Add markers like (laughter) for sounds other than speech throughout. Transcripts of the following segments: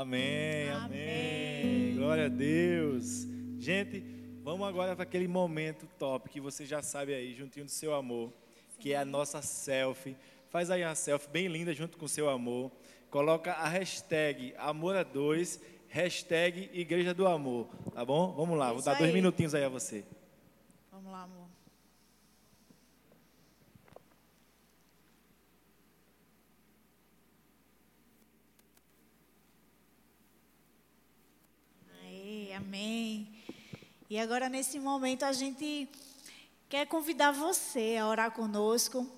Amém, amém, amém. Glória a Deus. Gente, vamos agora para aquele momento top que você já sabe aí, juntinho do seu amor, que é a nossa selfie. Faz aí a selfie bem linda junto com o seu amor. Coloca a hashtag Amor a Dois, hashtag Igreja do Amor, tá bom? Vamos lá, vou dar dois minutinhos aí a você. Vamos lá, amor. Amém. E agora, nesse momento, a gente quer convidar você a orar conosco,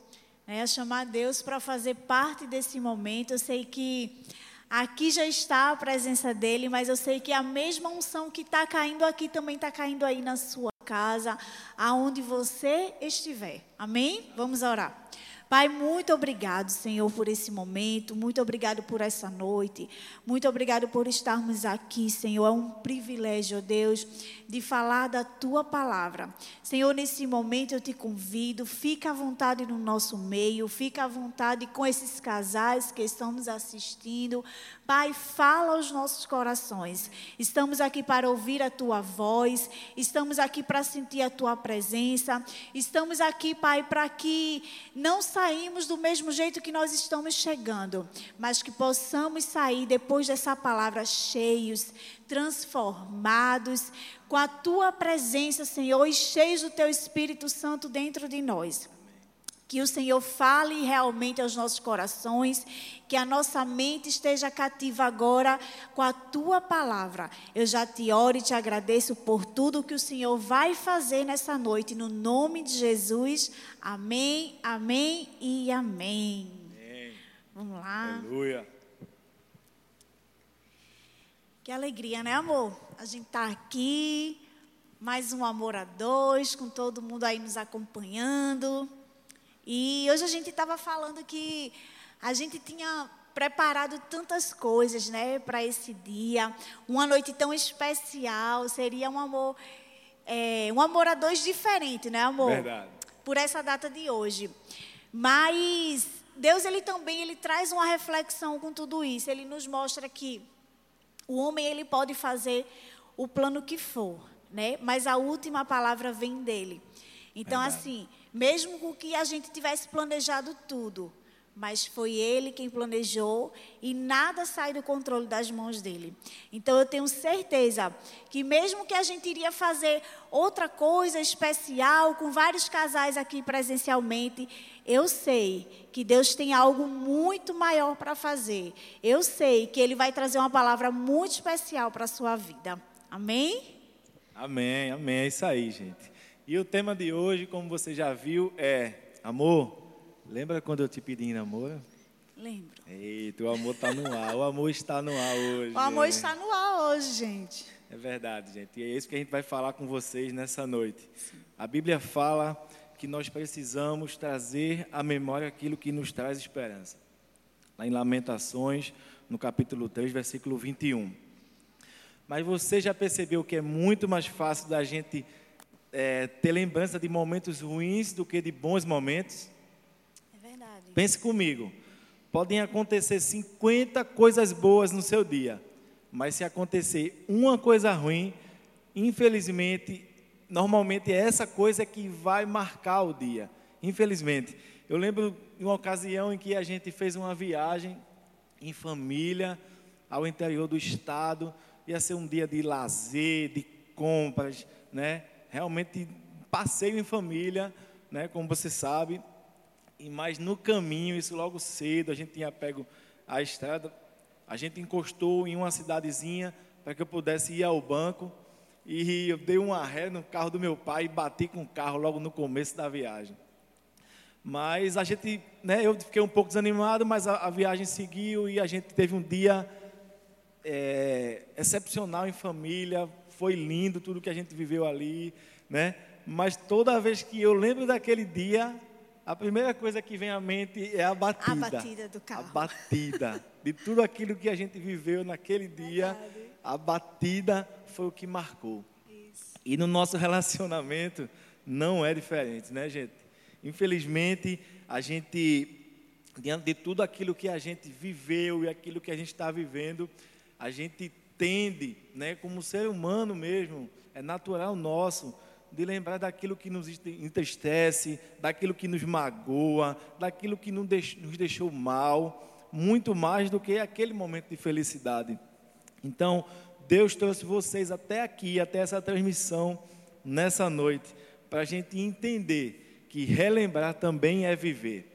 né, a chamar Deus para fazer parte desse momento. Eu sei que aqui já está a presença dele, mas eu sei que a mesma unção que está caindo aqui também está caindo aí na sua casa, aonde você estiver. Amém? Vamos orar. Pai, muito obrigado, Senhor, por esse momento, muito obrigado por essa noite, muito obrigado por estarmos aqui, Senhor. É um privilégio, Deus, de falar da tua palavra. Senhor, nesse momento eu te convido, fica à vontade no nosso meio, fica à vontade com esses casais que estamos assistindo. Pai, fala aos nossos corações. Estamos aqui para ouvir a tua voz, estamos aqui para sentir a tua presença, estamos aqui, Pai, para que não saímos do mesmo jeito que nós estamos chegando, mas que possamos sair depois dessa palavra cheios, transformados com a tua presença, Senhor, e cheios do teu Espírito Santo dentro de nós. Que o Senhor fale realmente aos nossos corações, que a nossa mente esteja cativa agora com a tua palavra. Eu já te oro e te agradeço por tudo que o Senhor vai fazer nessa noite, no nome de Jesus. Amém, amém e amém. amém. Vamos lá. Aleluia. Que alegria, né, amor? A gente está aqui, mais um amor a dois, com todo mundo aí nos acompanhando. E hoje a gente estava falando que a gente tinha preparado tantas coisas, né, para esse dia, uma noite tão especial, seria um amor, é, um amor a dois diferente, né, amor? Verdade. Por essa data de hoje. Mas Deus ele também ele traz uma reflexão com tudo isso. Ele nos mostra que o homem ele pode fazer o plano que for, né? Mas a última palavra vem dele. Então Verdade. assim, mesmo que a gente tivesse planejado tudo, mas foi ele quem planejou e nada sai do controle das mãos dele. Então eu tenho certeza que mesmo que a gente iria fazer outra coisa especial com vários casais aqui presencialmente, eu sei que Deus tem algo muito maior para fazer. Eu sei que ele vai trazer uma palavra muito especial para a sua vida. Amém? Amém, amém. É isso aí, gente. E o tema de hoje, como você já viu, é amor. Lembra quando eu te pedi em namoro? Lembro. Eita, o amor está no ar. O amor está no ar hoje. O amor está no ar hoje, gente. É verdade, gente. E é isso que a gente vai falar com vocês nessa noite. Sim. A Bíblia fala que nós precisamos trazer à memória aquilo que nos traz esperança. Lá em Lamentações, no capítulo 3, versículo 21. Mas você já percebeu que é muito mais fácil da gente é, ter lembrança de momentos ruins do que de bons momentos? É verdade. Pense comigo. Podem acontecer 50 coisas boas no seu dia, mas se acontecer uma coisa ruim, infelizmente, normalmente é essa coisa que vai marcar o dia. Infelizmente. Eu lembro de uma ocasião em que a gente fez uma viagem em família ao interior do estado. Ia ser um dia de lazer, de compras, né? Realmente passeio em família, né, como você sabe, e mais no caminho, isso logo cedo, a gente tinha pego a estrada, a gente encostou em uma cidadezinha para que eu pudesse ir ao banco, e eu dei uma ré no carro do meu pai e bati com o carro logo no começo da viagem. Mas a gente, né, eu fiquei um pouco desanimado, mas a, a viagem seguiu e a gente teve um dia é, excepcional em família, foi lindo tudo que a gente viveu ali, né? Mas toda vez que eu lembro daquele dia, a primeira coisa que vem à mente é a batida. A batida do carro. A batida de tudo aquilo que a gente viveu naquele dia, Verdade. a batida foi o que marcou. Isso. E no nosso relacionamento não é diferente, né, gente? Infelizmente, a gente diante de tudo aquilo que a gente viveu e aquilo que a gente está vivendo, a gente tende, né, como ser humano mesmo, é natural nosso, de lembrar daquilo que nos entristece, daquilo que nos magoa, daquilo que nos deixou mal, muito mais do que aquele momento de felicidade. Então, Deus trouxe vocês até aqui, até essa transmissão, nessa noite, para a gente entender que relembrar também é viver.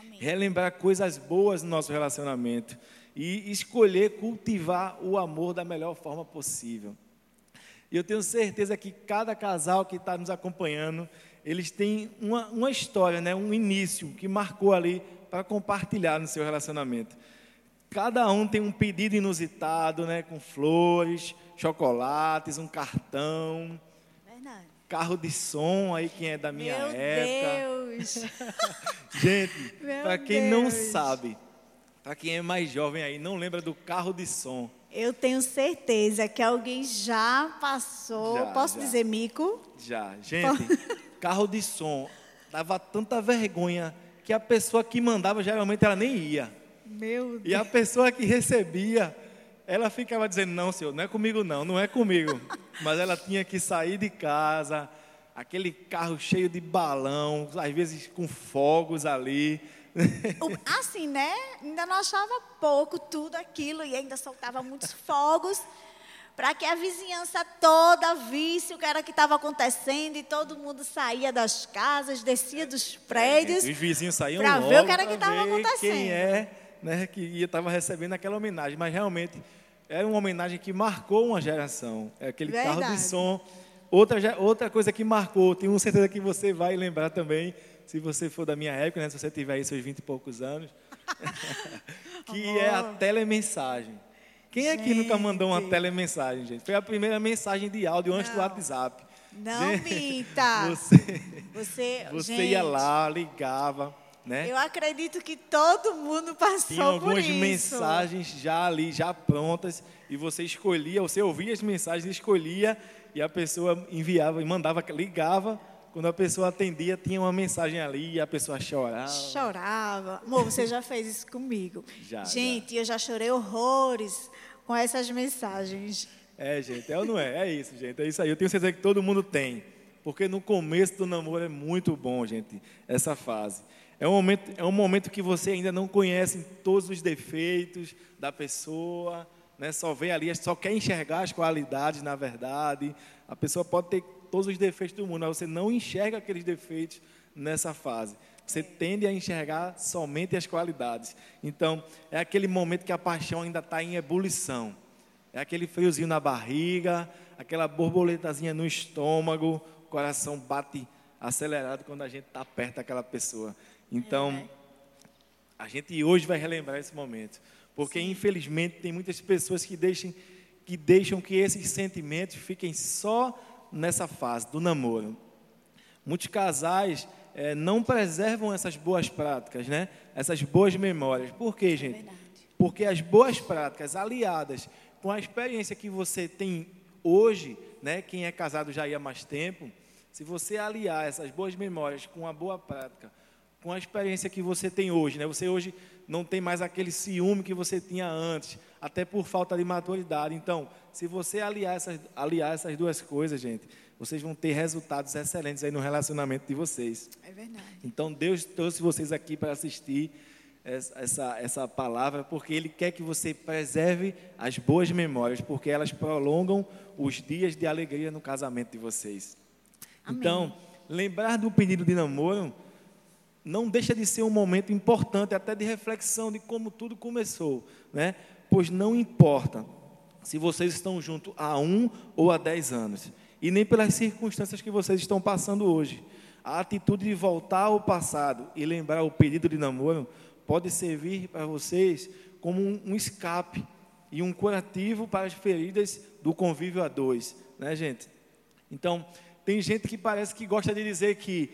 Amém. Relembrar coisas boas no nosso relacionamento e escolher cultivar o amor da melhor forma possível. E eu tenho certeza que cada casal que está nos acompanhando, eles têm uma, uma história, né, um início que marcou ali para compartilhar no seu relacionamento. Cada um tem um pedido inusitado, né, com flores, chocolates, um cartão, Verdade. carro de som aí quem é da minha Meu época. Deus. (laughs) Gente, para quem Deus. não sabe, para quem é mais jovem aí, não lembra do carro de som. Eu tenho certeza que alguém já passou. Já, Posso já. dizer mico? Já. Gente, (laughs) carro de som dava tanta vergonha que a pessoa que mandava geralmente ela nem ia. Meu Deus. E a pessoa que recebia, ela ficava dizendo: Não, senhor, não é comigo, não, não é comigo. (laughs) Mas ela tinha que sair de casa, aquele carro cheio de balão, às vezes com fogos ali. Assim, né? Ainda não achava pouco tudo aquilo e ainda soltava muitos fogos para que a vizinhança toda visse o que era que estava acontecendo e todo mundo saía das casas, descia dos prédios. É, os vizinhos saíam para ver o que era que estava acontecendo. Quem é, né, que estava recebendo aquela homenagem, mas realmente era uma homenagem que marcou uma geração. É aquele Verdade. carro de som. Outra, outra coisa que marcou, tenho certeza que você vai lembrar também, se você for da minha época, né, se você tiver aí seus 20 e poucos anos, (laughs) que Amor. é a telemensagem. Quem gente. aqui nunca mandou uma telemensagem, gente? Foi a primeira mensagem de áudio antes Não. do WhatsApp. Não gente, minta. (laughs) Você, você, você ia lá, ligava. Né? Eu acredito que todo mundo passou Tinha algumas por isso. mensagens já ali, já prontas, e você escolhia, você ouvia as mensagens, escolhia, e a pessoa enviava e mandava, ligava quando a pessoa atendia, tinha uma mensagem ali e a pessoa chorava. Chorava. Amor, você já fez isso comigo. Já. Gente, já. eu já chorei horrores com essas mensagens. É, gente, é ou não é? É isso, gente. É isso aí. Eu tenho certeza que todo mundo tem. Porque no começo do namoro é muito bom, gente, essa fase. É um momento, é um momento que você ainda não conhece todos os defeitos da pessoa, né? só vê ali, só quer enxergar as qualidades, na verdade. A pessoa pode ter todos os defeitos do mundo, mas você não enxerga aqueles defeitos nessa fase. Você tende a enxergar somente as qualidades. Então, é aquele momento que a paixão ainda está em ebulição. É aquele friozinho na barriga, aquela borboletazinha no estômago, o coração bate acelerado quando a gente está perto daquela pessoa. Então, a gente hoje vai relembrar esse momento. Porque, Sim. infelizmente, tem muitas pessoas que deixam, que deixam que esses sentimentos fiquem só nessa fase do namoro. Muitos casais é, não preservam essas boas práticas, né? essas boas memórias. Por quê, gente? É Porque as boas práticas aliadas com a experiência que você tem hoje, né? quem é casado já há mais tempo, se você aliar essas boas memórias com a boa prática, com a experiência que você tem hoje, né? você hoje não tem mais aquele ciúme que você tinha antes, até por falta de maturidade. Então, se você aliar essas, aliar essas duas coisas, gente, vocês vão ter resultados excelentes aí no relacionamento de vocês. É verdade. Então, Deus trouxe vocês aqui para assistir essa, essa palavra, porque Ele quer que você preserve as boas memórias, porque elas prolongam os dias de alegria no casamento de vocês. Amém. Então, lembrar do pedido de namoro não deixa de ser um momento importante, até de reflexão de como tudo começou, né? Pois não importa se vocês estão juntos há um ou há dez anos, e nem pelas circunstâncias que vocês estão passando hoje. A atitude de voltar ao passado e lembrar o pedido de namoro pode servir para vocês como um escape e um curativo para as feridas do convívio a dois, né, gente? Então, tem gente que parece que gosta de dizer que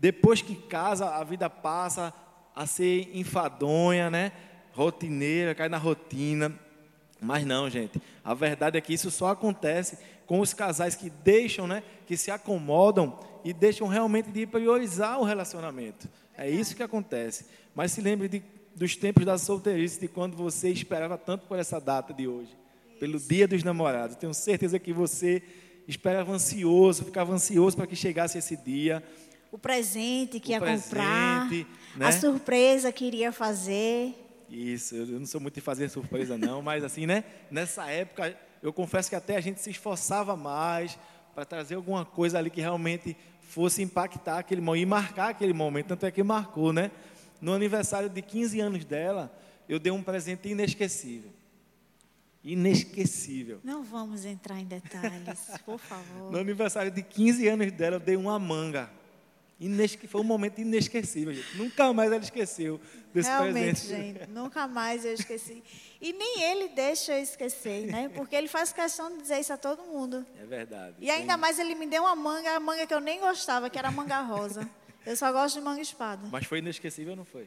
depois que casa, a vida passa a ser enfadonha, né? Rotineira, cai na rotina. Mas não, gente. A verdade é que isso só acontece com os casais que deixam, né? Que se acomodam e deixam realmente de priorizar o relacionamento. É isso que acontece. Mas se lembre de, dos tempos da solteirice, de quando você esperava tanto por essa data de hoje. pelo Dia dos Namorados. Tenho certeza que você esperava ansioso, ficava ansioso para que chegasse esse dia. O presente que O ia presente, comprar, né? a surpresa que iria fazer. Isso, eu não sou muito de fazer surpresa não, (laughs) mas assim, né? Nessa época, eu confesso que até a gente se esforçava mais para trazer alguma coisa ali que realmente fosse impactar aquele momento e marcar aquele momento, tanto é que marcou, né? No aniversário de 15 anos dela, eu dei um presente inesquecível. Inesquecível. Não vamos entrar em detalhes, por favor. No aniversário de 15 anos dela, eu dei uma manga. Inesque... Foi um momento inesquecível, gente. Nunca mais ela esqueceu desse Realmente, presente. gente, nunca mais eu esqueci. E nem ele deixa eu esquecer, né? Porque ele faz questão de dizer isso a todo mundo. É verdade. E ainda Tem- mais ele me deu uma manga, a manga que eu nem gostava, que era a manga rosa. Eu só gosto de manga espada. Mas foi inesquecível ou não foi?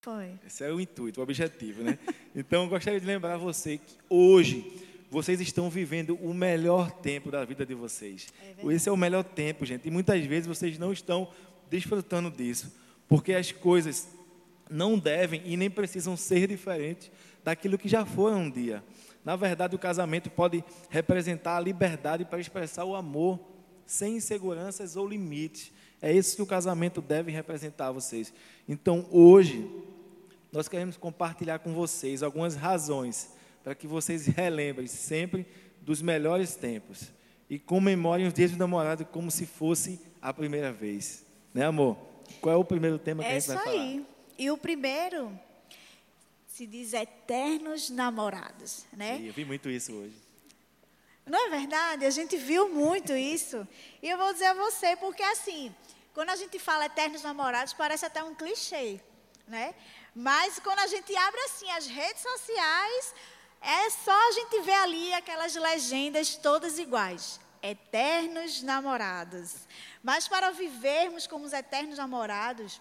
Foi. Esse é o intuito, o objetivo, né? Então, eu gostaria de lembrar você que hoje vocês estão vivendo o melhor tempo da vida de vocês. Esse é o melhor tempo, gente. E muitas vezes vocês não estão desfrutando disso, porque as coisas não devem e nem precisam ser diferentes daquilo que já foram um dia. Na verdade, o casamento pode representar a liberdade para expressar o amor sem inseguranças ou limites. É isso que o casamento deve representar a vocês. Então, hoje, nós queremos compartilhar com vocês algumas razões para que vocês (laughs) relembrem sempre dos melhores tempos e comemorem os dias do namorado como se fosse a primeira vez. Né, amor? Qual é o primeiro tema que É a isso gente vai falar? aí. E o primeiro se diz eternos namorados, né? E eu vi muito isso hoje. Não é verdade? A gente viu muito isso. E eu vou dizer a você, porque assim, quando a gente fala eternos namorados, parece até um clichê, né? Mas quando a gente abre assim as redes sociais, é só a gente ver ali aquelas legendas todas iguais. Eternos namorados. Mas para vivermos como os eternos namorados,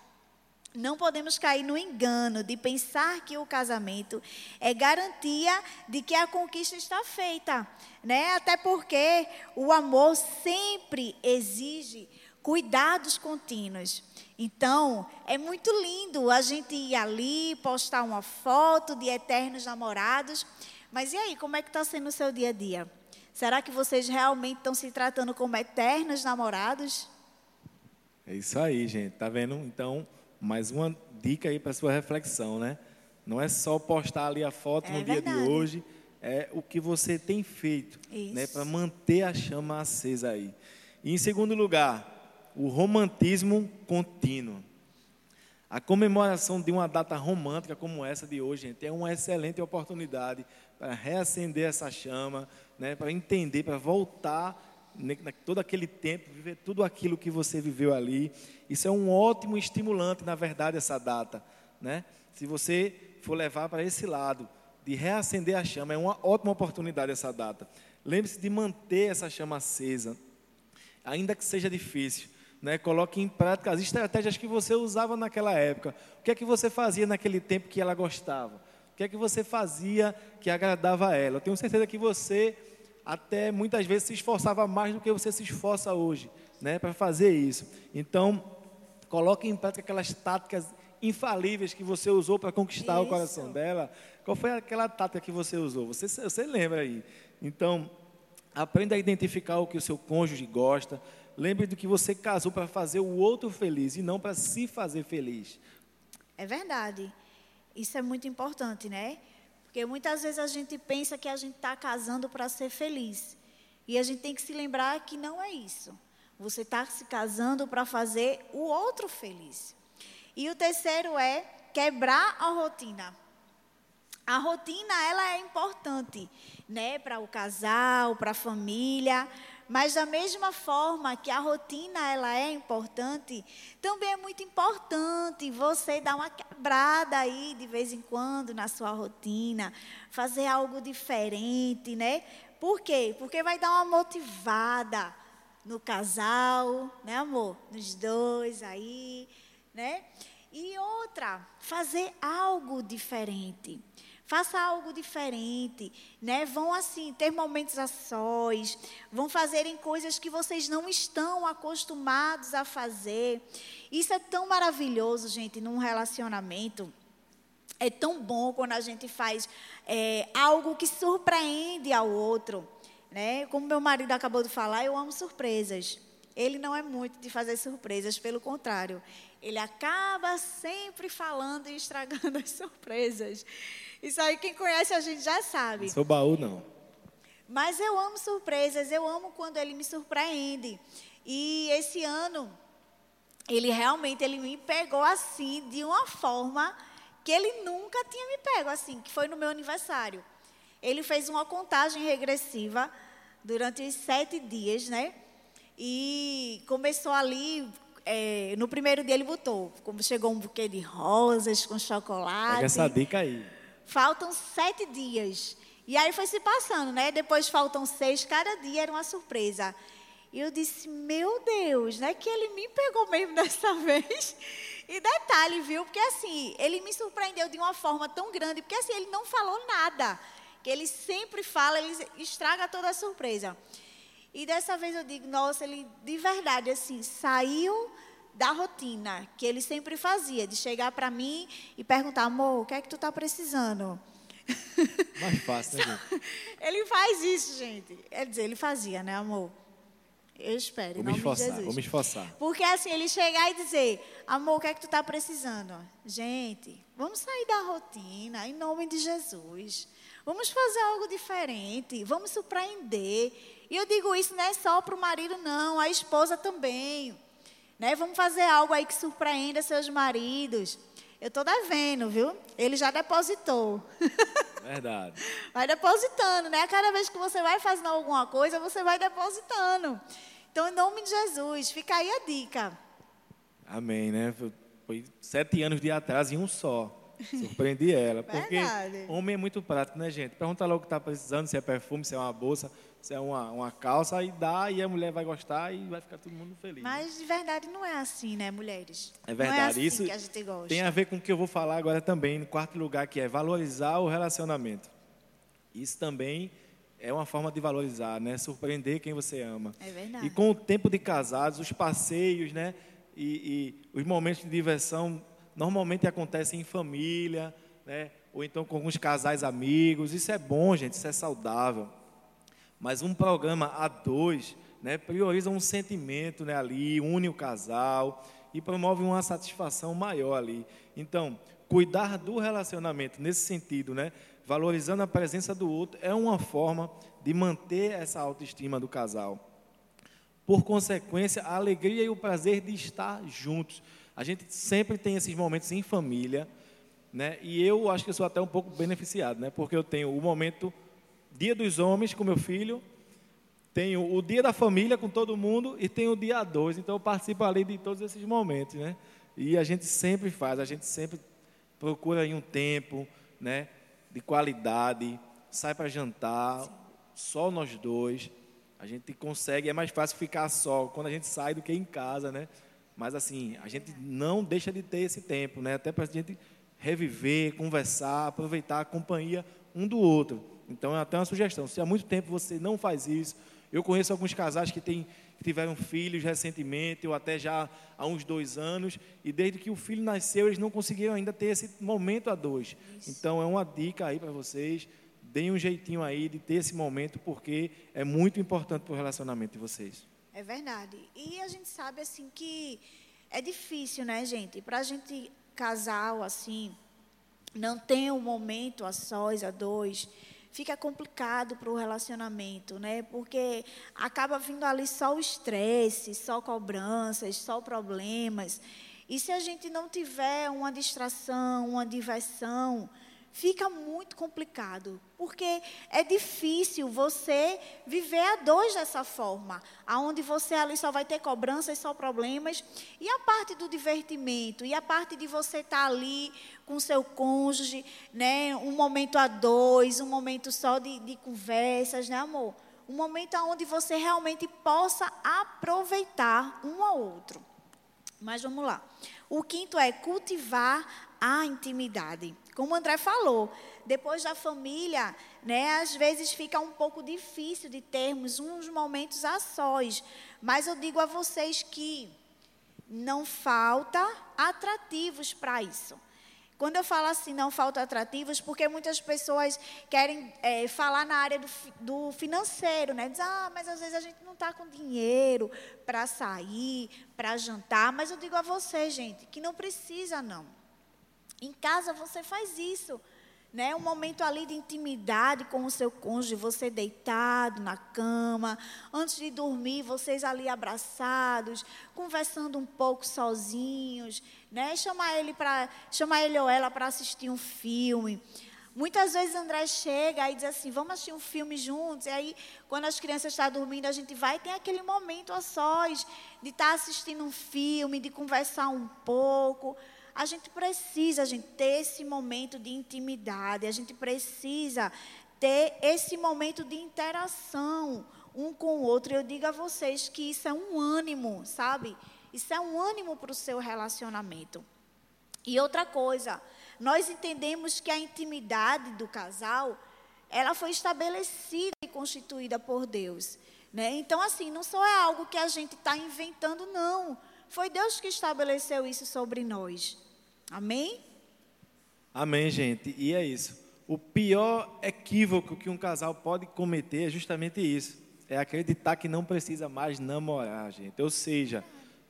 não podemos cair no engano de pensar que o casamento é garantia de que a conquista está feita, né? Até porque o amor sempre exige cuidados contínuos. Então, é muito lindo a gente ir ali, postar uma foto de eternos namorados. Mas e aí, como é que está sendo o seu dia a dia? Será que vocês realmente estão se tratando como eternos namorados? É isso aí, gente. Tá vendo? Então, mais uma dica aí para sua reflexão, né? Não é só postar ali a foto É no dia de verdade. hoje, é o que você tem feito, né, Isso. para manter a chama acesa aí. E em segundo lugar, o romantismo contínuo. A comemoração de uma data romântica como essa de hoje, gente, é uma excelente oportunidade para reacender essa chama, né, para entender, para voltar na- todo aquele tempo, viver tudo aquilo que você viveu ali. Isso é um ótimo estimulante, na verdade, essa data. Né? Se você for levar para esse lado, de reacender a chama, é uma ótima oportunidade essa data. Lembre-se de manter essa chama acesa, ainda que seja difícil. Né? Coloque em prática as estratégias que você usava naquela época. O que é que você fazia naquele tempo que ela gostava? O que é que você fazia que agradava a ela? Eu tenho certeza que você até muitas vezes se esforçava mais do que você se esforça hoje, né, para fazer isso. Então, coloque em prática aquelas táticas infalíveis que você usou para conquistar o Isso. coração dela. Qual foi aquela tática que você usou? Você, você lembra aí? Então, aprenda a identificar o que o seu cônjuge gosta. Lembre do que você casou para fazer o outro feliz e não para se fazer feliz. É verdade. Isso é muito importante, né? Porque muitas vezes a gente pensa que a gente está casando para ser feliz. E a gente tem que se lembrar que não é isso. Você está se casando para fazer o outro feliz. E o terceiro é quebrar a rotina. A rotina ela é importante, né, para o casal, para a família, mas da mesma forma que a rotina ela é importante, também é muito importante você dar uma quebrada aí de vez em quando na sua rotina, fazer algo diferente, né? Por quê? Porque vai dar uma motivada no casal, né, amor? Nos dois aí, né? E outra, fazer algo diferente. Faça algo diferente, né? Vão assim ter momentos a sós, vão fazerem coisas que vocês não estão acostumados a fazer. Isso é tão maravilhoso, gente, num relacionamento. É tão bom quando a gente faz é, algo que surpreende ao outro. Né? Como meu marido acabou de falar, eu amo surpresas. Ele não é muito de fazer surpresas, pelo contrário. Ele acaba sempre falando e estragando (laughs) as surpresas. Isso aí, quem conhece a gente já sabe. Não sou baú, não. Mas eu amo surpresas, eu amo quando ele me surpreende. E esse ano, ele realmente ele me pegou assim, de uma forma que ele nunca tinha me pego assim, que foi no meu aniversário. Ele fez uma contagem regressiva durante os sete dias, né? E começou ali, é, no primeiro dia ele botou, como chegou um buquê de rosas com chocolate. Pega essa dica aí. Faltam sete dias. E aí foi se passando, né? Depois faltam seis, cada dia era uma surpresa. E eu disse, meu Deus, né? Que ele me pegou mesmo (laughs) dessa vez. E detalhe, viu? Porque assim, ele me surpreendeu de uma forma tão grande, porque assim, ele não falou nada. Que ele sempre fala, ele estraga toda a surpresa. E dessa vez eu digo, nossa, ele de verdade, assim, saiu da rotina que ele sempre fazia, de chegar para mim e perguntar, amor, o que é que tu está precisando? (laughs) Mais fácil, né, gente? (laughs) Ele faz isso, gente. Quer dizer, ele fazia, né, amor? Eu espero, vou me esforçar, de. Vou me esforçar. Porque assim, ele chegar e dizer, amor, o que é que tu está precisando? Gente, vamos sair da rotina, em nome de Jesus. Vamos fazer algo diferente, vamos surpreender. E eu digo isso não é só para o marido, não, a esposa também. Né? Vamos fazer algo aí que surpreenda seus maridos. Eu estou devendo, viu? Ele já depositou. (laughs) Verdade. vai depositando, né? Cada vez que você vai fazendo alguma coisa, você vai depositando. Então, em nome de Jesus, fica aí a dica. Amém, né? Foi sete anos de atraso em um só. Surpreendi ela. Porque (laughs) Verdade. homem é muito prático, né, gente? Pergunta logo o que está precisando, se é perfume, se é uma bolsa, se é uma, uma calça, aí dá e a mulher vai gostar e vai ficar todo mundo feliz. Mas de verdade não é assim, né, mulheres? É é verdade. assim Isso que a gente gosta. tem a ver com o que eu vou falar agora também, no quarto lugar, que é valorizar o relacionamento. Isso também é uma forma de valorizar, né? Surpreender quem você ama. É verdade. E com o tempo de casados, os passeios, né? E, e os momentos de diversão normalmente acontecem em família, né? Ou então com alguns casais amigos. Isso é bom, gente. Isso é saudável. Mas um programa a dois, né? Prioriza um sentimento, né? Ali une o casal e promove uma satisfação maior ali. Então, cuidar do relacionamento nesse sentido, né? Valorizando a presença do outro é uma forma de manter essa autoestima do casal. Por consequência, a alegria e o prazer de estar juntos. A gente sempre tem esses momentos em família, né? E eu acho que sou até um pouco beneficiado, né? Porque eu tenho o momento Dia dos Homens com meu filho, tenho o Dia da Família com todo mundo e tenho o Dia 2. Então eu participo ali de todos esses momentos, né? E a gente sempre faz, a gente sempre procura aí um tempo, né? De qualidade, sai para jantar, só nós dois. A gente consegue, é mais fácil ficar só quando a gente sai do que em casa, né? Mas assim, a gente não deixa de ter esse tempo, né? Até para a gente reviver, conversar, aproveitar a companhia um do outro. Então, é até uma sugestão. Se há muito tempo você não faz isso, eu conheço alguns casais que, têm, que tiveram filhos recentemente, ou até já há uns dois anos, e desde que o filho nasceu, eles não conseguiram ainda ter esse momento a dois. Então, é uma dica aí para vocês. Deem um jeitinho aí de ter esse momento, porque é muito importante para o relacionamento de vocês. É verdade. E a gente sabe assim que é difícil, né, gente? Para a gente casal assim, não ter um momento a sós, a dois, fica complicado para o relacionamento, né? Porque acaba vindo ali só o estresse, só cobranças, só problemas. E se a gente não tiver uma distração, uma diversão, fica muito complicado, porque é difícil você viver a dois dessa forma, aonde você ali só vai ter cobranças, só problemas, e a parte do divertimento, e a parte de você estar ali com seu cônjuge, né, um momento a dois, um momento só de, de conversas, né, amor? Um momento onde você realmente possa aproveitar um ao outro. Mas vamos lá. O quinto é cultivar a intimidade. Como o André falou, depois da família, né, às vezes fica um pouco difícil de termos uns momentos a sós. Mas eu digo a vocês que não falta atrativos para isso. Quando eu falo assim, não faltam atrativos, porque muitas pessoas querem é, falar na área do, do financeiro, né? Diz, ah, mas às vezes a gente não está com dinheiro para sair, para jantar. Mas eu digo a você, gente, que não precisa, não. Em casa você faz isso né? Um momento ali de intimidade com o seu cônjuge, você deitado na cama, antes de dormir, vocês ali abraçados, conversando um pouco sozinhos, né? Chamar ele para chamar ele ou ela para assistir um filme. Muitas vezes André chega e diz assim: vamos assistir um filme juntos. E aí, quando as crianças estão dormindo, a gente vai tem aquele momento a sós de estar tá assistindo um filme, de conversar um pouco a gente precisa, a gente, ter esse momento de intimidade, a gente precisa ter esse momento de interação um com o outro. Eu digo a vocês que isso é um ânimo, sabe? Isso é um ânimo para o seu relacionamento. E outra coisa, nós entendemos que a intimidade do casal, ela foi estabelecida e constituída por Deus. Né? Então, assim, não só é algo que a gente está inventando, não. Foi Deus que estabeleceu isso sobre nós. Amém? Amém, gente. E é isso. O pior equívoco que um casal pode cometer é justamente isso. É acreditar que não precisa mais namorar, gente. Ou seja,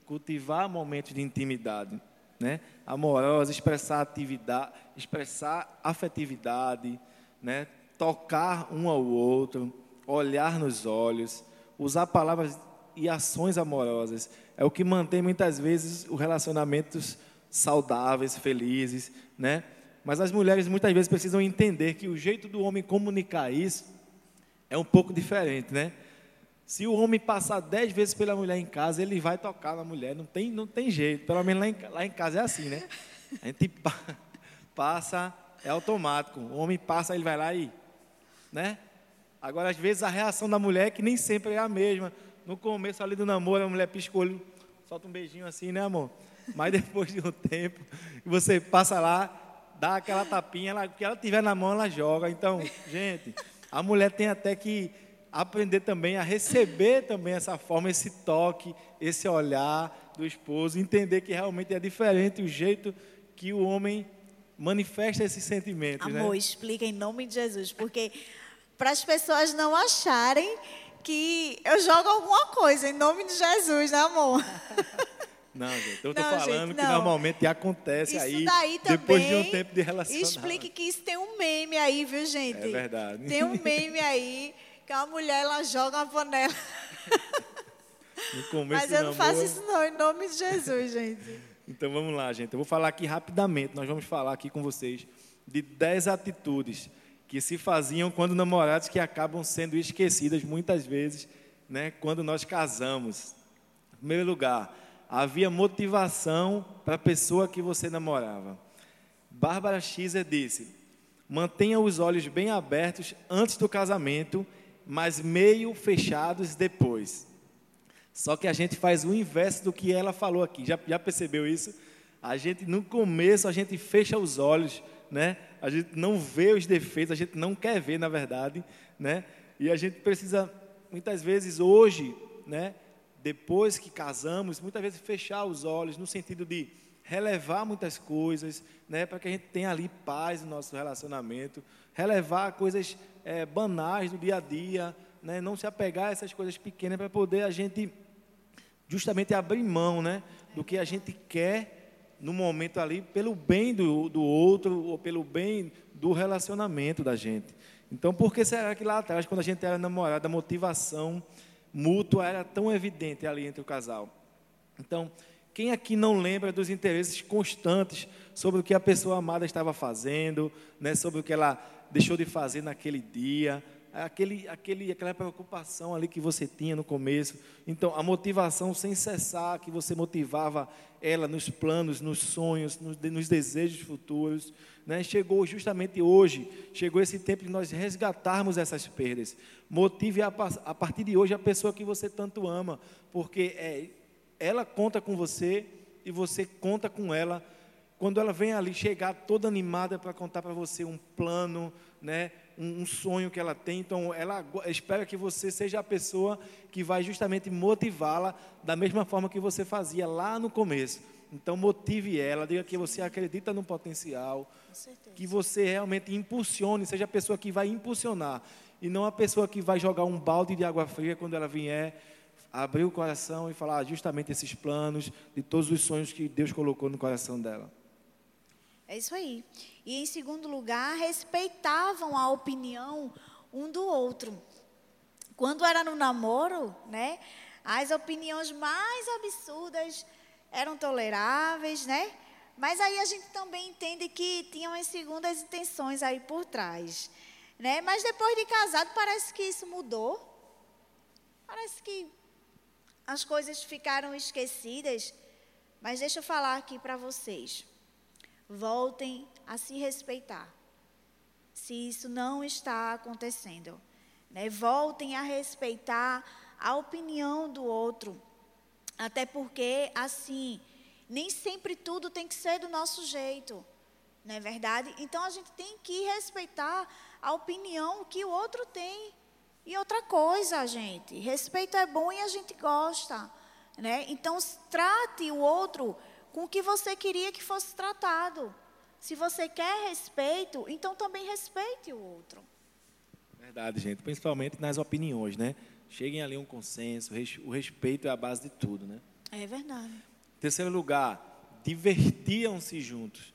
cultivar momentos de intimidade, né? Amorosa, expressar atividade, expressar afetividade, né? Tocar um ao outro, olhar nos olhos, usar palavras e ações amorosas é o que mantém muitas vezes os relacionamentos saudáveis, felizes, né? Mas as mulheres muitas vezes precisam entender que o jeito do homem comunicar isso é um pouco diferente, né? Se o homem passar dez vezes pela mulher em casa, ele vai tocar na mulher, não tem, não tem jeito. Pelo menos lá em, lá em casa é assim, né? A gente (laughs) passa, é automático. O homem passa, ele vai lá e, né? Agora, às vezes, a reação da mulher é que nem sempre é a mesma. No começo ali do namoro, a mulher olho, solta um beijinho assim, né, amor? Mas (laughs) depois de um tempo, você passa lá, dá aquela tapinha, ela, que ela tiver na mão, ela joga. Então, gente, a mulher tem até que aprender também a receber também essa forma, esse toque, esse olhar do esposo, entender que realmente é diferente o jeito que o homem manifesta esses sentimentos. Né? Amor, né? explica em nome de Jesus, porque para as pessoas não acharem que eu jogo alguma coisa em nome de Jesus, né, amor? (laughs) Não, gente, eu estou falando gente, que normalmente acontece isso aí daí também, depois de um tempo de relacionamento. Explique que isso tem um meme aí, viu, gente? É verdade. Tem um meme aí que a mulher ela joga uma panela. (laughs) Mas eu não faço isso não, em nome de Jesus, (laughs) gente. Então vamos lá, gente. Eu vou falar aqui rapidamente. Nós vamos falar aqui com vocês de 10 atitudes que se faziam quando namorados que acabam sendo esquecidas muitas vezes, né, quando nós casamos. Em primeiro lugar, havia motivação para a pessoa que você namorava. Bárbara Xer disse: mantenha os olhos bem abertos antes do casamento, mas meio fechados depois. Só que a gente faz o inverso do que ela falou aqui. Já, já percebeu isso? A gente, no começo, a gente fecha os olhos, né? A gente não vê os defeitos, a gente não quer ver, na verdade, né? E a gente precisa, muitas vezes, hoje, né? depois que casamos, muitas vezes fechar os olhos no sentido de relevar muitas coisas, né, para que a gente tenha ali paz no nosso relacionamento, relevar coisas é, banais do dia a dia, né, não se apegar a essas coisas pequenas para poder a gente justamente abrir mão, né, do que a gente quer no momento ali pelo bem do, do outro ou pelo bem do relacionamento da gente. Então, por que será que lá atrás, quando a gente era namorada, a motivação mútua era tão evidente ali entre o casal. Então, quem aqui não lembra dos interesses constantes sobre o que a pessoa amada estava fazendo, né, sobre o que ela deixou de fazer naquele dia, aquele, aquele, aquela preocupação ali que você tinha no começo. Então, a motivação sem cessar, que você motivava ela nos planos, nos sonhos, nos, nos desejos futuros. Né? Chegou justamente hoje, chegou esse tempo de nós resgatarmos essas perdas. Motive a, a partir de hoje a pessoa que você tanto ama, porque é, ela conta com você e você conta com ela. Quando ela vem ali chegar toda animada para contar para você um plano, né, um, um, sonho que ela tem, então ela espera que você seja a pessoa que vai justamente motivá-la da mesma forma que você fazia lá no começo Então motive ela, diga que você acredita no potencial, que você realmente impulsione, seja a pessoa que vai impulsionar e não a pessoa que vai jogar um balde de água fria quando ela vier abrir o coração e falar justamente esses planos, de todos os sonhos que Deus colocou no coração dela. É isso aí. E em segundo lugar, respeitavam a opinião um do outro. Quando era no namoro, né, as opiniões mais absurdas eram toleráveis, né? Mas aí a gente também entende que tinham as segundas intenções aí por trás, né? Mas depois de casado parece que isso mudou. Parece que as coisas ficaram esquecidas. Mas deixa eu falar aqui para vocês. Voltem a se respeitar. Se isso não está acontecendo, né? Voltem a respeitar a opinião do outro. Até porque assim, nem sempre tudo tem que ser do nosso jeito. Não é verdade? Então a gente tem que respeitar a opinião que o outro tem. E outra coisa, gente, respeito é bom e a gente gosta, né? Então trate o outro com o que você queria que fosse tratado. Se você quer respeito, então também respeite o outro. Verdade, gente, principalmente nas opiniões, né? Cheguem ali a um consenso, o respeito é a base de tudo, né? É verdade. Terceiro lugar, divertiam-se juntos,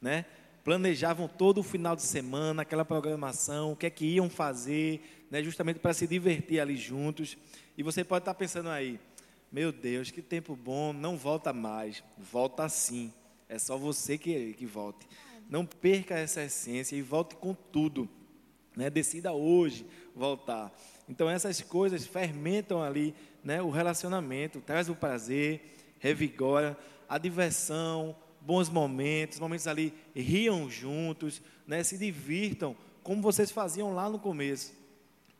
né? planejavam todo o final de semana, aquela programação, o que é que iam fazer, né, justamente para se divertir ali juntos. E você pode estar pensando aí, meu Deus, que tempo bom, não volta mais. Volta sim, é só você que, que volte. Não perca essa essência e volte com tudo. Né? Decida hoje voltar. Então essas coisas fermentam ali né, o relacionamento, traz o prazer, revigora a diversão, bons momentos, momentos ali, riam juntos, né, se divirtam, como vocês faziam lá no começo.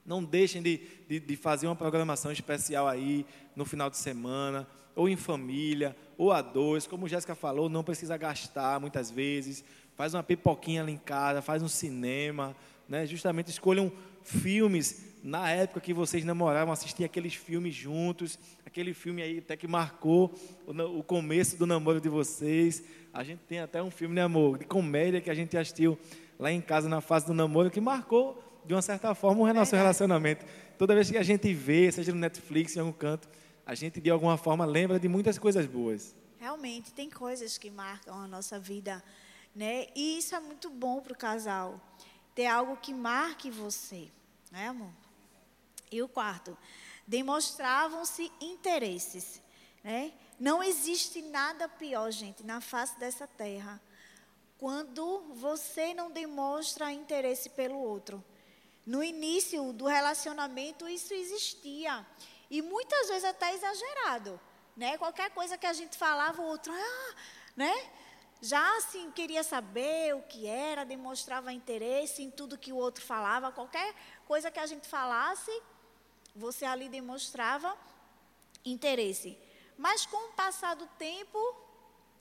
Não deixem de, de, de, fazer uma programação especial aí no final de semana, ou em família, ou a dois. Como Jéssica falou, não precisa gastar muitas vezes. Faz uma pipoquinha ali em casa, faz um cinema. Né? Justamente escolham filmes na época que vocês namoravam, assistir aqueles filmes juntos, aquele filme aí até que marcou o, começo do namoro de vocês. A gente tem até um filme, né, amor, de comédia que a gente assistiu lá em casa na fase do namoro, que marcou, de uma certa forma, o nosso relacionamento. Toda vez que a gente vê, seja no Netflix, em algum canto, a gente de alguma forma lembra de muitas coisas boas. Realmente, tem coisas que marcam a nossa vida, né? E isso é muito bom para o casal, ter algo que marque você, né, amor? E o quarto, demonstravam-se interesses. Né? Não existe nada pior, gente, na face dessa terra, quando você não demonstra interesse pelo outro. No início do relacionamento, isso existia. E muitas vezes até exagerado. Né? Qualquer coisa que a gente falava, o outro, ah, né? já assim queria saber o que era, demonstrava interesse em tudo que o outro falava, qualquer coisa que a gente falasse, você ali demonstrava interesse. Mas com o passar do tempo,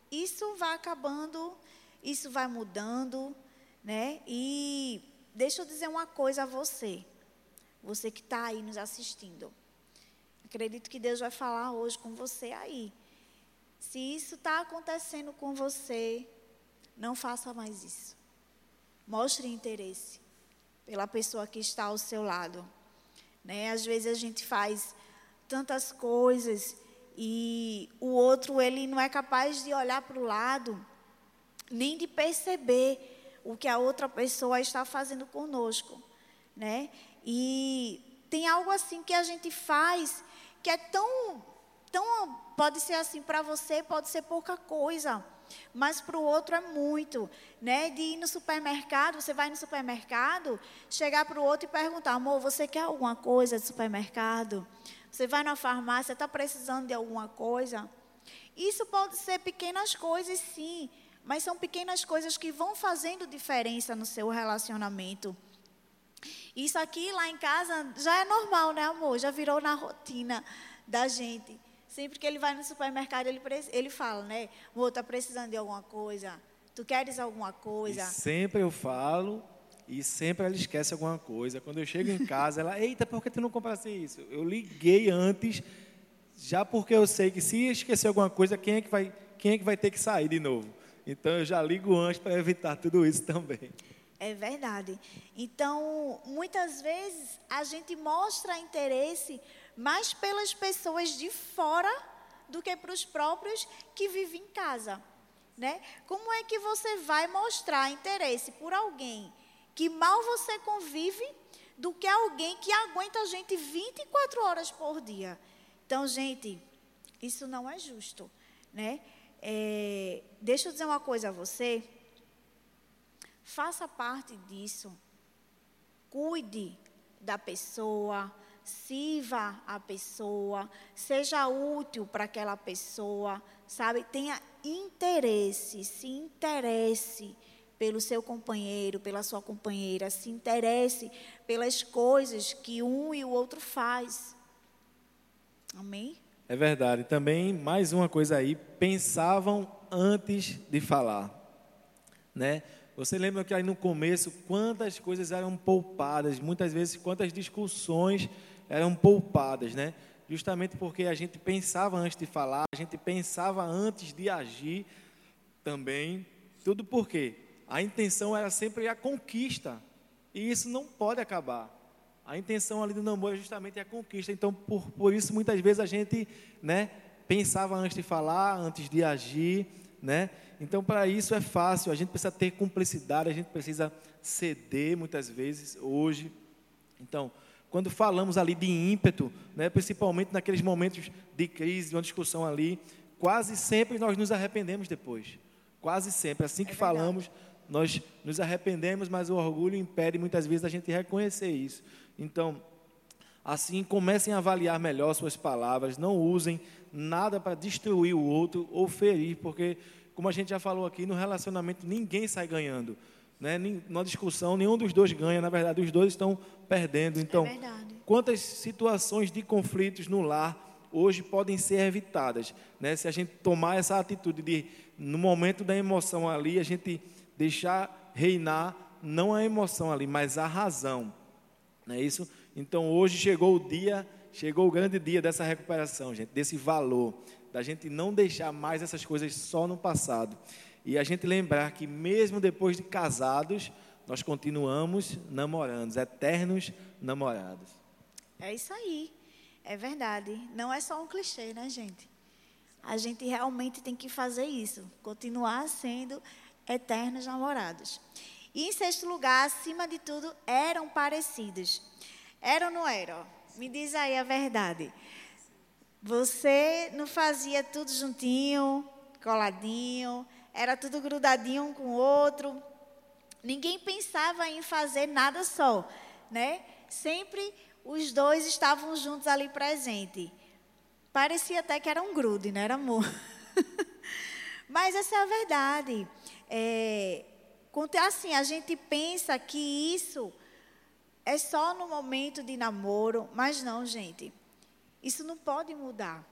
isso vai acabando, isso vai mudando, né? E deixa eu dizer uma coisa a você, você que está aí nos assistindo. Acredito que Deus vai falar hoje com você aí. Se isso está acontecendo com você, não faça mais isso. Mostre interesse pela pessoa que está ao seu lado. Né? Às vezes a gente faz tantas coisas e o outro ele não é capaz de olhar para o lado, nem de perceber o que a outra pessoa está fazendo conosco, né? E tem algo assim que a gente faz que é tão, tão pode ser assim para você, pode ser pouca coisa, mas para o outro é muito, né? De ir no supermercado, você vai no supermercado, chegar para o outro e perguntar, amor, você quer alguma coisa de supermercado? Você vai na farmácia, está precisando de alguma coisa? Isso pode ser pequenas coisas, sim, mas são pequenas coisas que vão fazendo diferença no seu relacionamento. Isso aqui lá em casa já é normal, né, amor? Já virou na rotina da gente. Sempre que ele vai no supermercado, ele, ele fala, né? Outro está precisando de alguma coisa. Tu queres alguma coisa? E sempre eu falo e sempre ela esquece alguma coisa. Quando eu chego em (laughs) casa, ela, eita, por que tu não comprasse isso? Eu liguei antes, já porque eu sei que se esquecer alguma coisa, quem é que vai, quem é que vai ter que sair de novo. Então eu já ligo antes para evitar tudo isso também. É verdade. Então, muitas vezes a gente mostra interesse mais pelas pessoas de fora do que para os próprios que vivem em casa, né? Como é que você vai mostrar interesse por alguém que mal você convive do que alguém que aguenta a gente 24 horas por dia? Então, gente, isso não é justo, né? É, deixa eu dizer uma coisa a você. Faça parte disso. Cuide da pessoa, sirva a pessoa, seja útil para aquela pessoa, sabe? Tenha interesse, se interesse pelo seu companheiro, pela sua companheira, se interesse pelas coisas que um e o outro faz. Amém? É verdade. Também mais uma coisa aí, pensavam antes de falar, né? Você lembra que aí no começo quantas coisas eram poupadas, muitas vezes quantas discussões eram poupadas, né? Justamente porque a gente pensava antes de falar, a gente pensava antes de agir também. Tudo porque a intenção era sempre a conquista. E isso não pode acabar. A intenção ali do namoro é justamente a conquista. Então, por, por isso, muitas vezes a gente né, pensava antes de falar, antes de agir. Né? Então, para isso é fácil. A gente precisa ter cumplicidade, a gente precisa ceder muitas vezes hoje. Então, quando falamos ali de ímpeto, né, principalmente naqueles momentos de crise, de uma discussão ali, quase sempre nós nos arrependemos depois. Quase sempre. Assim que é falamos, nós nos arrependemos, mas o orgulho impede muitas vezes a gente reconhecer isso. Então, assim, comecem a avaliar melhor suas palavras, não usem nada para destruir o outro ou ferir, porque, como a gente já falou aqui, no relacionamento ninguém sai ganhando né, numa discussão, nenhum dos dois ganha, na verdade, os dois estão perdendo. Então, é quantas situações de conflitos no lar hoje podem ser evitadas, né? Se a gente tomar essa atitude de, no momento da emoção ali, a gente deixar reinar não a emoção ali, mas a razão, não é isso? Então, hoje chegou o dia, chegou o grande dia dessa recuperação, gente, desse valor, da gente não deixar mais essas coisas só no passado. E a gente lembrar que mesmo depois de casados, nós continuamos namorando, eternos namorados. É isso aí. É verdade. Não é só um clichê, né, gente? A gente realmente tem que fazer isso, continuar sendo eternos namorados. E em sexto lugar, acima de tudo, eram parecidos. Eram ou não eram? Me diz aí a verdade. Você não fazia tudo juntinho, coladinho, era tudo grudadinho um com o outro. Ninguém pensava em fazer nada só, né? Sempre os dois estavam juntos ali presente. Parecia até que era um grude, não era amor? (laughs) Mas essa é a verdade. É, assim, a gente pensa que isso é só no momento de namoro, mas não, gente. Isso não pode mudar.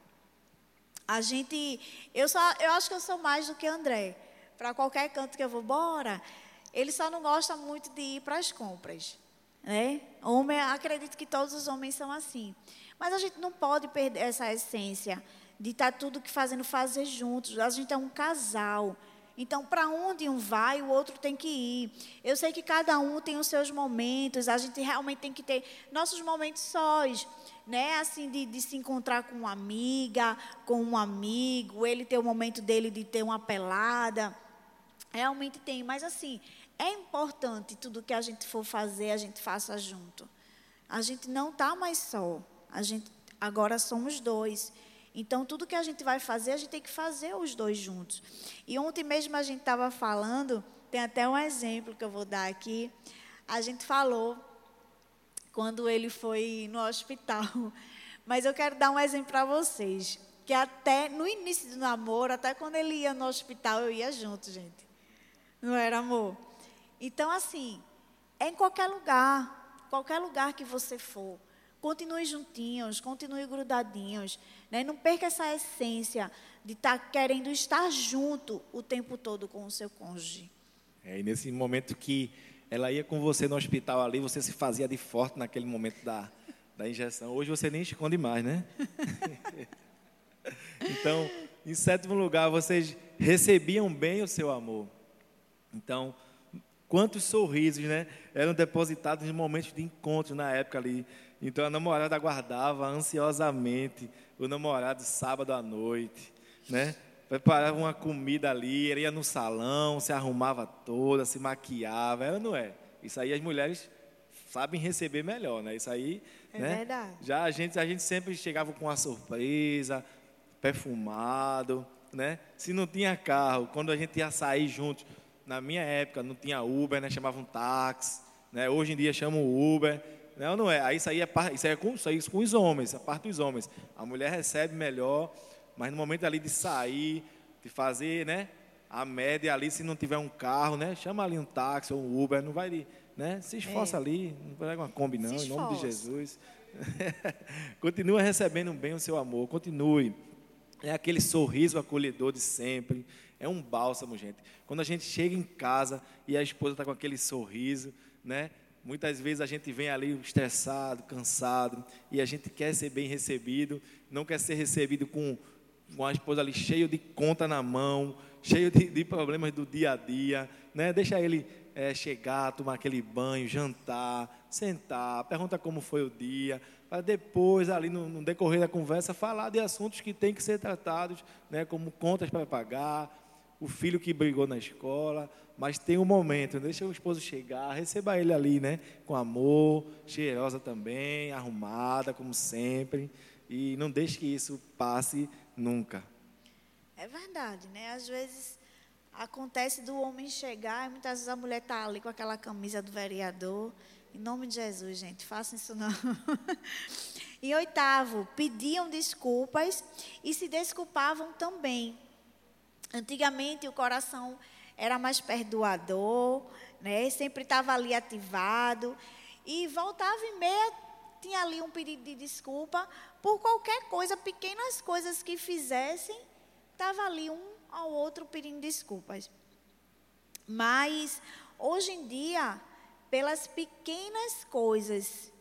A gente, eu só, eu acho que eu sou mais do que André. Para qualquer canto que eu vou, bora. Ele só não gosta muito de ir para as compras, né? Homem, acredito que todos os homens são assim. Mas a gente não pode perder essa essência de estar tá tudo que fazendo fazer juntos. A gente é um casal. Então, para onde um vai, o outro tem que ir. Eu sei que cada um tem os seus momentos, a gente realmente tem que ter nossos momentos sós né? Assim, de, de, se encontrar com uma amiga, com um amigo, ele ter o momento dele de ter uma pelada. Realmente tem, mas assim, é importante tudo que a gente for fazer, a gente faça junto. A gente não está mais só. A gente agora somos dois. Então, tudo que a gente vai fazer, a gente tem que fazer os dois juntos. E ontem mesmo a gente estava falando, tem até um exemplo que eu vou dar aqui. A gente falou quando ele foi no hospital. (laughs) Mas eu quero dar um exemplo para vocês. Que até no início do namoro, até quando ele ia no hospital, eu ia junto, gente. Não era amor? Então, assim, é em qualquer lugar, qualquer lugar que você for. Continue juntinhos, continue grudadinhos. Né? Não perca essa essência de estar tá querendo estar junto o tempo todo com o seu cônjuge. É, e nesse momento que ela ia com você no hospital ali, você se fazia de forte naquele momento da, da injeção. Hoje você nem esconde mais, né? (laughs) então, Em sétimo lugar, vocês recebiam bem o seu amor. Então, quantos sorrisos, né? Eram depositados em momentos de encontro na época ali. Então a namorada aguardava ansiosamente o namorado sábado à noite, né? Preparava uma comida ali, ele ia no salão, se arrumava toda, se maquiava, ela não é. Isso aí as mulheres sabem receber melhor, né? Isso aí, É né? verdade. Já a gente, a gente sempre chegava com uma surpresa, perfumado, né? Se não tinha carro, quando a gente ia sair juntos, na minha época não tinha Uber, né? Chamava um táxi, né? Hoje em dia chamam Uber, não, não é. Aí isso aí é, isso aí é com, isso aí é com os homens, a parte dos homens. A mulher recebe melhor, mas no momento ali de sair, de fazer, né? A média ali, se não tiver um carro, né? Chama ali um táxi ou um Uber, não vai, ali, né? Se esforça É. ali, não pega uma Kombi não, em nome de. Jesus. (laughs) continue recebendo bem o seu amor, continue. É aquele sorriso acolhedor de sempre. É um bálsamo, gente. Quando a gente chega em casa e a esposa está com aquele sorriso, né? Muitas vezes a gente vem ali estressado, cansado, e a gente quer ser bem recebido, não quer ser recebido com, com a esposa ali cheio de conta na mão, cheio de, de problemas do dia a dia, né? Deixa ele eh, chegar, tomar aquele banho, jantar, sentar, pergunta como foi o dia, para depois, ali no, no decorrer da conversa, falar de assuntos que têm que ser tratados, né? Como contas para pagar, o filho que brigou na escola, mas tem um momento, deixa o esposo chegar, receba ele ali, né, com amor, cheirosa também, arrumada como sempre, e não deixe que isso passe nunca. É verdade, né? Às vezes acontece do homem chegar e muitas vezes a mulher está ali com aquela camisa do vereador. Em nome de Jesus, gente, façam isso não. (laughs) e oitavo, pediam desculpas e se desculpavam também. Antigamente o coração era mais perdoador, né? Sempre estava ali ativado e voltava e meia tinha ali um pedido de desculpa por qualquer coisa, pequenas coisas que fizessem, estava ali um ao outro pedindo desculpas. Mas hoje em dia, pelas pequenas coisas,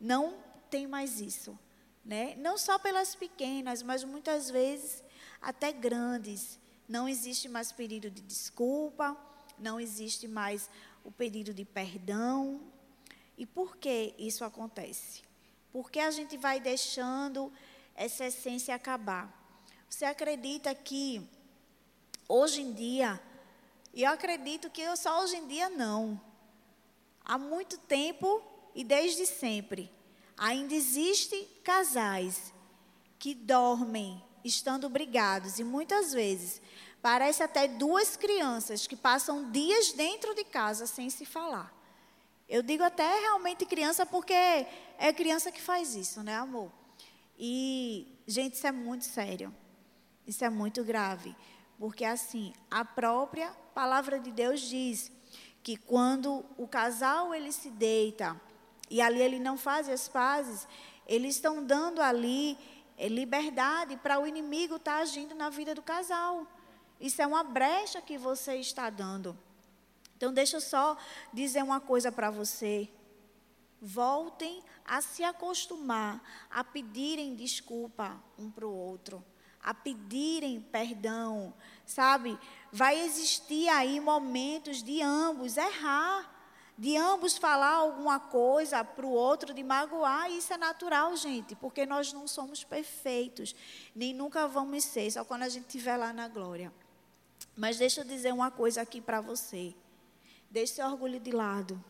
não tem mais isso, né? Não só pelas pequenas, mas muitas vezes até grandes. Não existe mais pedido de desculpa, não existe mais o pedido de perdão. E por que isso acontece? Porque a gente vai deixando essa essência acabar. Você acredita que hoje em dia, e eu acredito que eu só hoje em dia não, há muito tempo e desde sempre, ainda existem casais que dormem estando brigados e muitas vezes parece até duas crianças que passam dias dentro de casa sem se falar. Eu digo até realmente criança porque é criança que faz isso, né, amor? E gente, isso é muito sério. Isso é muito grave, porque assim, a própria palavra de Deus diz que quando o casal ele se deita e ali ele não faz as pazes, eles estão dando ali é liberdade para o inimigo estar tá agindo na vida do casal. Isso é uma brecha que você está dando. Então, deixa eu só dizer uma coisa para você. Voltem a se acostumar a pedirem desculpa um para o outro, a pedirem perdão, sabe? Vai existir aí momentos de ambos errar de ambos falar alguma coisa para o outro, de magoar, isso é natural, gente, porque nós não somos perfeitos, nem nunca vamos ser, só quando a gente estiver lá na glória. Mas deixa eu dizer uma coisa aqui para você. Deixe seu orgulho de lado.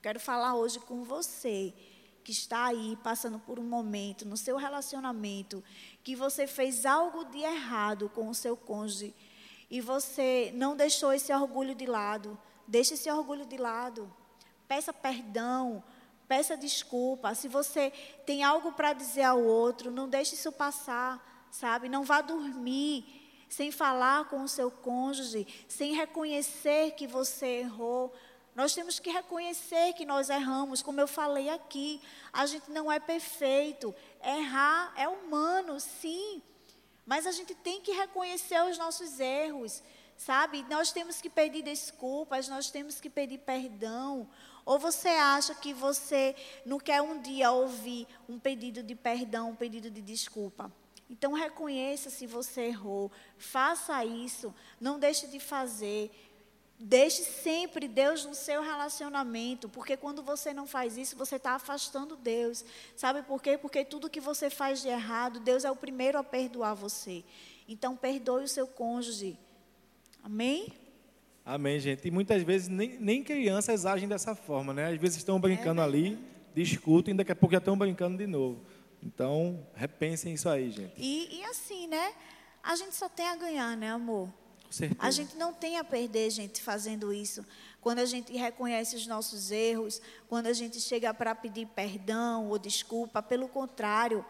Quero falar hoje com você que está aí passando por um momento no seu relacionamento que você fez algo de errado com o seu cônjuge e você não deixou esse orgulho de lado. Deixe esse orgulho de lado. Peça perdão. Peça desculpa. Se você tem algo para dizer ao outro, não deixe isso passar, sabe? Não vá dormir sem falar com o seu cônjuge, sem reconhecer que você errou. Nós temos que reconhecer que nós erramos, como eu falei aqui. A gente não é perfeito. Errar é humano, sim. Mas a gente tem que reconhecer os nossos erros sabe? Nós temos que pedir desculpas, nós temos que pedir perdão. Ou você acha que você não quer um dia ouvir um pedido de perdão, um pedido de desculpa? Então reconheça se você errou, faça isso, não deixe de fazer. Deixe sempre Deus no seu relacionamento, porque quando você não faz isso, você está afastando Deus. Sabe por quê? Porque tudo que você faz de errado, Deus é o primeiro a perdoar você. Então, perdoe o seu cônjuge. Amém? Amém, gente. E muitas vezes nem, nem crianças agem dessa forma, né? Às vezes estão brincando é ali, discutem, daqui a pouco já estão brincando de novo. Então, repensem isso aí, gente. E, e assim, né? A gente só tem a ganhar, né, amor? certeza. A gente não tem a perder, gente, fazendo isso. Quando a gente reconhece os nossos erros, quando a gente chega para pedir perdão ou desculpa, pelo contrário,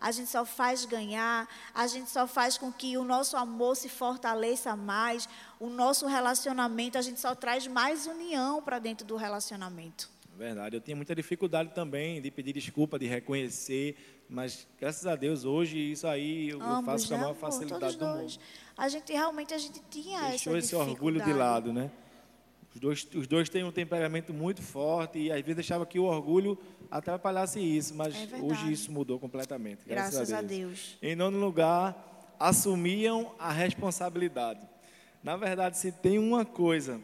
a gente só faz ganhar, a gente só faz com que o nosso amor se fortaleça mais, o nosso relacionamento, a gente só traz mais união para dentro do relacionamento. Verdade, eu tinha muita dificuldade também de pedir desculpa, de reconhecer, mas graças a Deus hoje isso aí eu Ambos, faço com a né, maior amor? facilidade do mundo. A gente realmente a gente tinha Deixou essa esse orgulho de lado, né? Os dois, os dois têm um temperamento muito forte e às vezes deixava que o orgulho atrapalhasse isso, mas É hoje isso mudou completamente. Graças, Graças a, a Deus. Deus. Em nono lugar, assumiam a responsabilidade. Na verdade, se tem uma coisa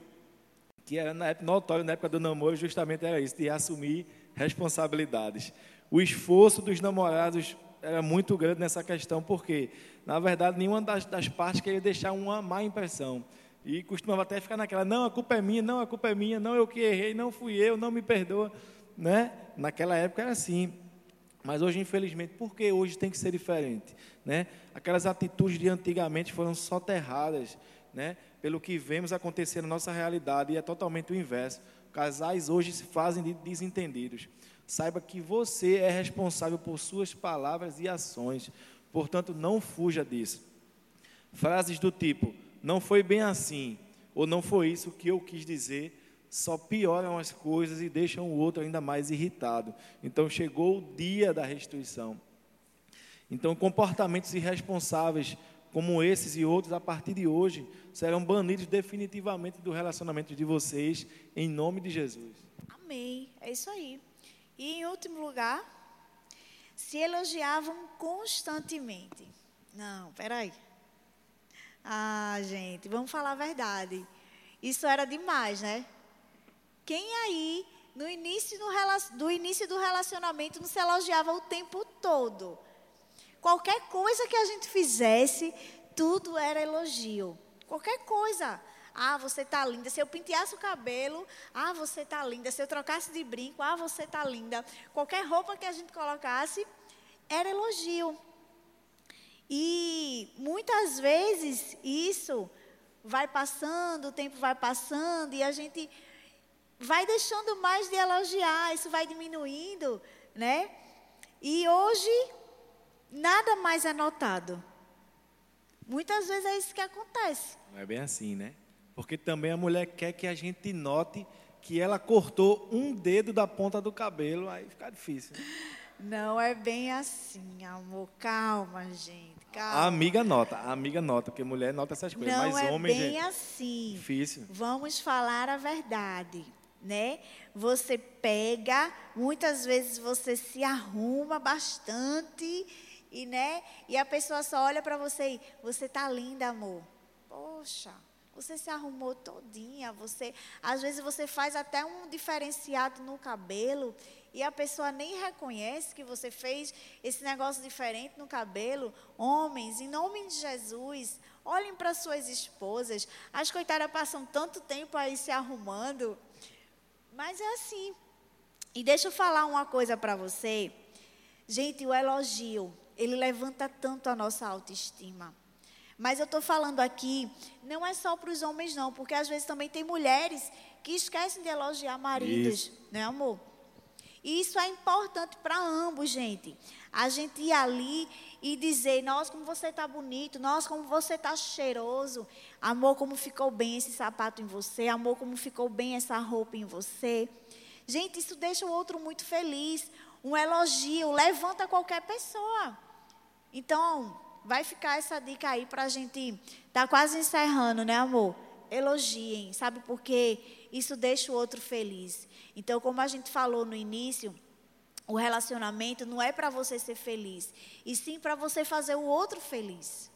que era notório na época do namoro, justamente era isso, de assumir responsabilidades. O esforço dos namorados era muito grande nessa questão, porque, na verdade, nenhuma das, das partes queria deixar uma má impressão. E costumava até ficar naquela, não, a culpa é minha, não, a culpa é minha, não, eu que errei, não fui eu, não me perdoa. Né? Naquela época era assim. Mas hoje, infelizmente, por que hoje tem que ser diferente? Né? Aquelas atitudes de antigamente foram soterradas né? pelo que vemos acontecer na nossa realidade e é totalmente o inverso. Casais hoje se fazem de desentendidos. Saiba que você é responsável por suas palavras e ações, portanto, não fuja disso. Frases do tipo: não foi bem assim, ou não foi isso que eu quis dizer, só pioram as coisas e deixam o outro ainda mais irritado. Então chegou o dia da restituição. Então, comportamentos irresponsáveis como esses e outros, a partir de hoje, serão banidos definitivamente do relacionamento de vocês, em nome de Jesus. Amém. É isso aí. E em último lugar, se elogiavam constantemente. Não, peraí. Ah, gente, vamos falar a verdade. Isso era demais, né? Quem aí, no início do, do início do relacionamento, não se elogiava o tempo todo? Qualquer coisa que a gente fizesse, tudo era elogio. Qualquer coisa. Ah, você tá linda. Se eu penteasse o cabelo, ah, você tá linda. Se eu trocasse de brinco, ah, você tá linda. Qualquer roupa que a gente colocasse, era elogio. E muitas vezes isso vai passando, o tempo vai passando e a gente vai deixando mais de elogiar, isso vai diminuindo, né? E hoje nada mais é notado. Muitas vezes é isso que acontece. Não é bem assim, né? Porque também a mulher quer que a gente note que ela cortou um dedo da ponta do cabelo, aí fica difícil. Não é bem assim, amor. Calma, gente. A amiga nota, a amiga nota, porque mulher nota essas coisas, Não mas é homem, bem gente, assim. difícil. Vamos falar a verdade, né? Você pega, muitas vezes você se arruma bastante e, né? E a pessoa só olha para você e você tá linda, amor. Poxa, você se arrumou todinha, você, às vezes você faz até um diferenciado no cabelo e a pessoa nem reconhece que você fez esse negócio diferente no cabelo. Homens, em nome de Jesus, olhem para suas esposas. As coitadas passam tanto tempo aí se arrumando. Mas é assim. E deixa eu falar uma coisa para você. Gente, o elogio, ele levanta tanto a nossa autoestima. Mas eu estou falando aqui, não é só para os homens, não, porque às vezes também tem mulheres que esquecem de elogiar maridos, Isso. né, amor? E isso é importante para ambos, gente. A gente ir ali e dizer, nossa, como você está bonito, nossa, como você está cheiroso, amor, como ficou bem esse sapato em você, amor, como ficou bem essa roupa em você. Gente, isso deixa o outro muito feliz. Um elogio levanta qualquer pessoa. Então, vai ficar essa dica aí para a gente. Tá quase encerrando, né, amor? Elogiem, sabe por quê? Isso deixa o outro feliz. Então, como a gente falou no início, o relacionamento não é para você ser feliz, e sim para você fazer o outro feliz.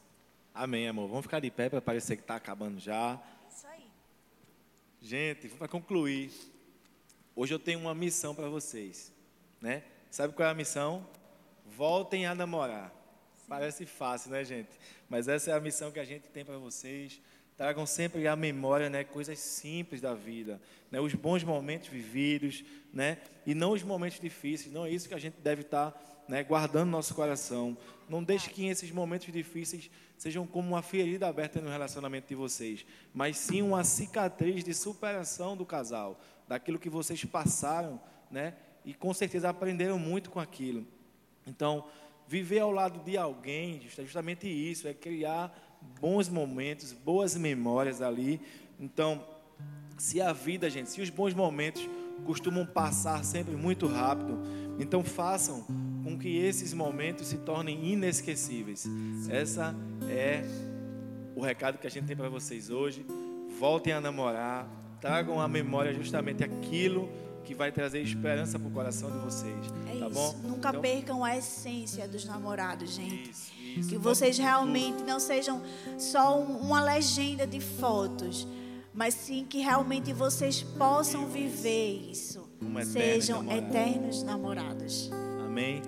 Amém, amor. Vamos ficar de pé para parecer que está acabando já. Isso aí. Gente, para concluir, hoje eu tenho uma missão para vocês, né? Sabe qual é a missão? Voltem a namorar. Parece fácil, né, gente? Mas essa é a missão que a gente tem para vocês. Tragam sempre à memória, né, coisas simples da vida, né, os bons momentos vividos, né, e não os momentos difíceis. Não é isso que a gente deve estar, né, guardando no nosso coração. Não deixe que esses momentos difíceis sejam como uma ferida aberta no relacionamento de vocês, mas sim uma cicatriz de superação do casal, daquilo que vocês passaram, né, e com certeza aprenderam muito com aquilo. Então, viver ao lado de alguém, é justamente isso, é criar bons momentos, boas memórias ali. Então, se a vida, gente, se os bons momentos costumam passar sempre muito rápido, então façam com que esses momentos se tornem inesquecíveis. Essa é o recado que a gente tem para vocês hoje. Voltem a namorar, tragam à memória justamente aquilo que vai trazer esperança para o coração de vocês. É tá isso. bom? Nunca Então, percam a essência dos namorados, gente. Isso. Que vocês realmente não sejam só um- uma legenda de fotos, mas sim que realmente vocês possam viver isso. Sejam eternos namorados. Amém.